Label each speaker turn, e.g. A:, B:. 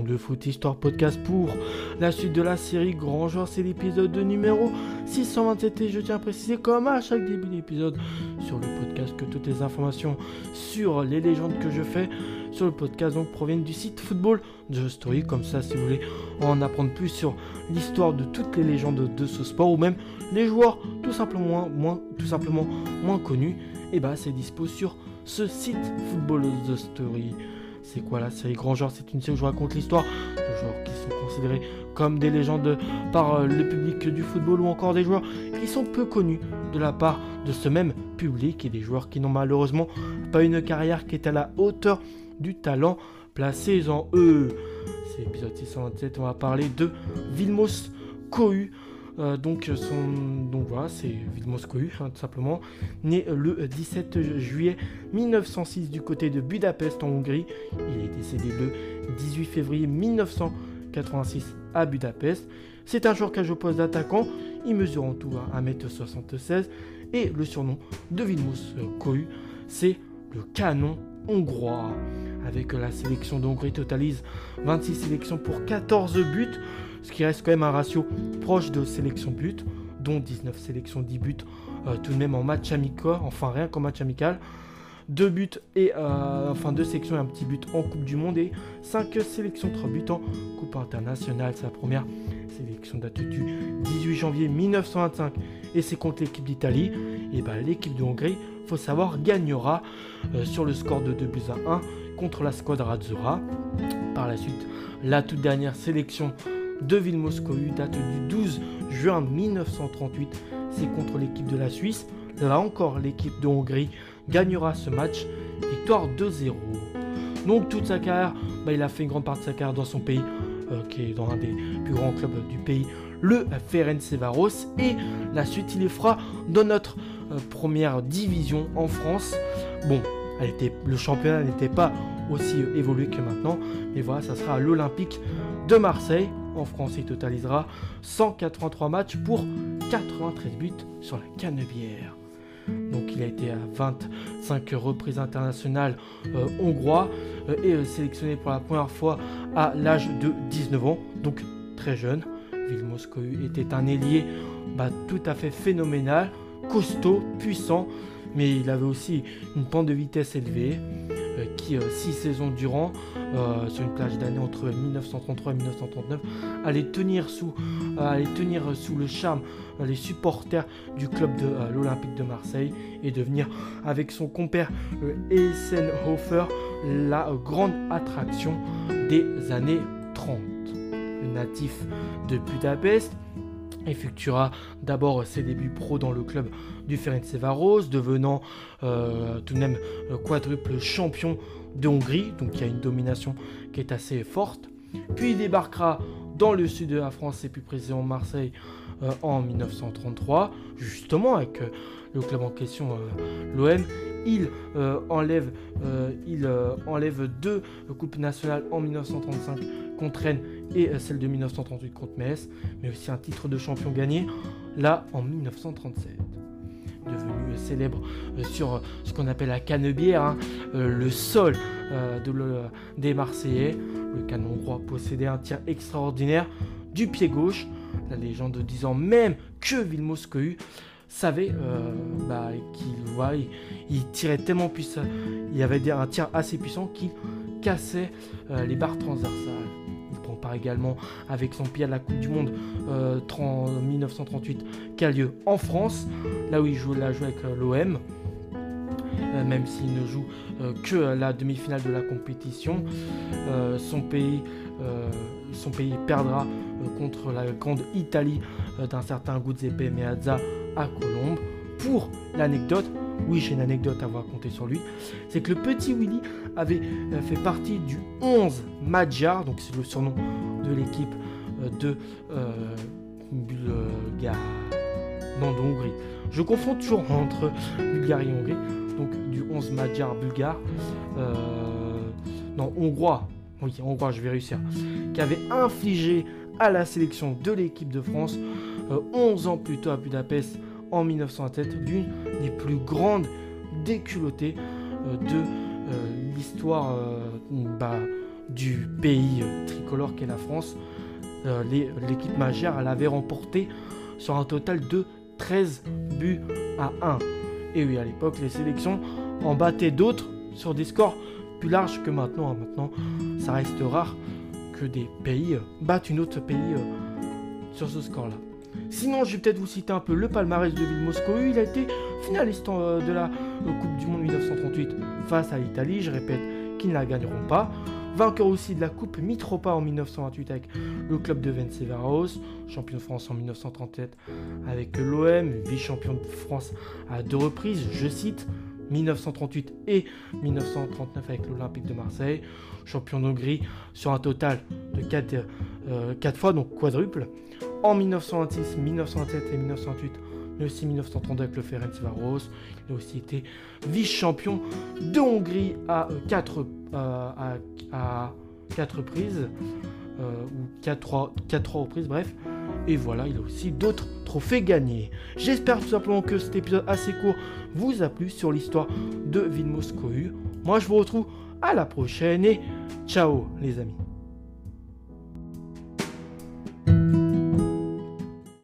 A: de Foot Histoire Podcast pour la suite de la série Grand Joueur. C'est l'épisode numéro 627 et je tiens à préciser, comme à chaque début d'épisode sur le podcast, que toutes les informations sur les légendes que je fais sur le podcast donc proviennent du site Football The Story. Comme ça, si vous voulez en apprendre plus sur l'histoire de toutes les légendes de ce sport ou même les joueurs tout simplement moins, tout simplement moins connus, et eh bah ben, c'est dispo sur ce site Football The Story. C'est quoi la série Grand Genre? C'est une série où je raconte l'histoire de joueurs qui sont considérés comme des légendes par euh, le public du football ou encore des joueurs qui sont peu connus de la part de ce même public et des joueurs qui n'ont malheureusement pas une carrière qui est à la hauteur du talent placé en eux. C'est l'épisode 627, on va parler de Vilmos Kohu. Euh, donc, son, donc voilà, c'est Vilmos Kohu, hein, tout simplement, né le 17 juillet 1906 du côté de Budapest en Hongrie. Il est décédé le 18 février 1986 à Budapest. C'est un joueur joue au d'attaquant. Il mesure en tout 1m76 et le surnom de Vilmos Kohu, c'est le canon hongrois. Avec la sélection d'Hongrie totalise 26 sélections pour 14 buts, ce qui reste quand même un ratio proche de sélection but, dont 19 sélections, 10 buts euh, tout de même en match amical, enfin rien qu'en match amical. 2 buts et euh, enfin 2 sélections et un petit but en Coupe du Monde et 5 sélections, 3 buts en Coupe internationale. Sa première sélection date du 18 janvier 1925 et c'est contre l'équipe d'Italie. Et ben l'équipe de Hongrie, faut savoir, gagnera euh, sur le score de 2 buts à 1 contre la squadra Azzurra. Par la suite, la toute dernière sélection de Vilmos date du 12 juin 1938. C'est contre l'équipe de la Suisse. Là encore, l'équipe de Hongrie gagnera ce match. Victoire 2-0. Donc toute sa carrière, bah, il a fait une grande partie de sa carrière dans son pays, euh, qui est dans un des plus grands clubs du pays, le Ferencvaros. Et la suite, il les fera dans notre euh, première division en France. Bon, le championnat n'était pas aussi évolué que maintenant, mais voilà, ça sera à l'Olympique de Marseille. En France, il totalisera 183 matchs pour 93 buts sur la Canebière. Donc il a été à 25 reprises internationales euh, hongrois euh, et sélectionné pour la première fois à l'âge de 19 ans, donc très jeune. Vilmos était un ailier bah, tout à fait phénoménal, costaud, puissant, mais il avait aussi une pente de vitesse élevée euh, qui, euh, six saisons durant, euh, sur une plage d'année entre 1933 et 1939, allait tenir sous, tenir sous le charme les supporters du club de l'Olympique de Marseille et devenir, avec son compère Eisenhofer, la grande attraction des années 30. Le natif de Budapest, effectuera d'abord ses débuts pro dans le club du Ferencvaros, devenant euh, tout de même euh, quadruple champion de Hongrie, donc il y a une domination qui est assez forte. Puis il débarquera dans le sud de la France et plus précisément Marseille euh, en 1933, justement avec le club en question, l'OM. Il, enlève, il enlève deux coupes nationales en 1935 contre Rennes et euh, celle de 1938 contre Metz, mais aussi un titre de champion gagné, là en 1937 devenu célèbre euh, sur ce qu'on appelle la canebière, hein, euh, le sol de des Marseillais. Le canon roi possédait un tir extraordinaire du pied gauche. La légende disant même que Vilmos savait bah, qu'il il, tirait tellement puissant, il avait un tir assez puissant qu'il cassait les barres transversales part également avec son pied à la Coupe du Monde euh, 1938 qui a lieu en France, là où il joue, là, joue avec euh, l'OM. Euh, même s'il ne joue que la demi-finale de la compétition, son, pays, son pays perdra contre la grande Italie d'un certain Giuseppe Meazza à Colombe. Pour l'anecdote, oui, j'ai une anecdote à vous raconter sur lui. C'est que le petit Willy avait euh, fait partie du 11 Magyar, donc c'est le surnom de l'équipe euh, de euh, Bulgarie. Non, de Hongrie. Je confonds toujours entre Bulgarie et Hongrie. Donc du 11 Magyar bulgare. non, hongrois. Oui, hongrois, je vais réussir. Qui avait infligé à la sélection de l'équipe de France 11 ans plus tôt à Budapest en 1907 d'une des plus grandes déculottées euh, de euh, l'histoire euh, bah, du pays tricolore qu'est la France. L'équipe majeure, elle avait remporté sur un total de 13 buts à 1. Et oui, à l'époque, les sélections en battaient d'autres sur des scores plus larges que maintenant. Hein. Maintenant, ça reste rare que des pays battent une autre pays sur ce score-là. Sinon, je vais peut-être vous citer un peu le palmarès de Ville Moscou. Il a été finaliste euh, de la euh, Coupe du Monde 1938 face à l'Italie. Je répète qu'ils ne la gagneront pas. Vainqueur aussi de la Coupe Mitropa en 1928 avec le club de Vencevaros, champion de France en 1937 avec l'OM, vice-champion de France à deux reprises, je cite, 1938 et 1939 avec l'Olympique de Marseille, champion d'Hongrie sur un total de 4, euh, fois, donc quadruple. En 1926, 1927 et 1928, mais aussi 1932 avec le Ferencvaros. Il a aussi été vice-champion de Hongrie à 4 euh, euh, à, reprises, ou 4 4 reprises, bref. Et voilà, il a aussi d'autres trophées gagnés. J'espère tout simplement que cet épisode assez court vous a plu sur l'histoire de Vilmos Moi, je vous retrouve à la prochaine et ciao les amis.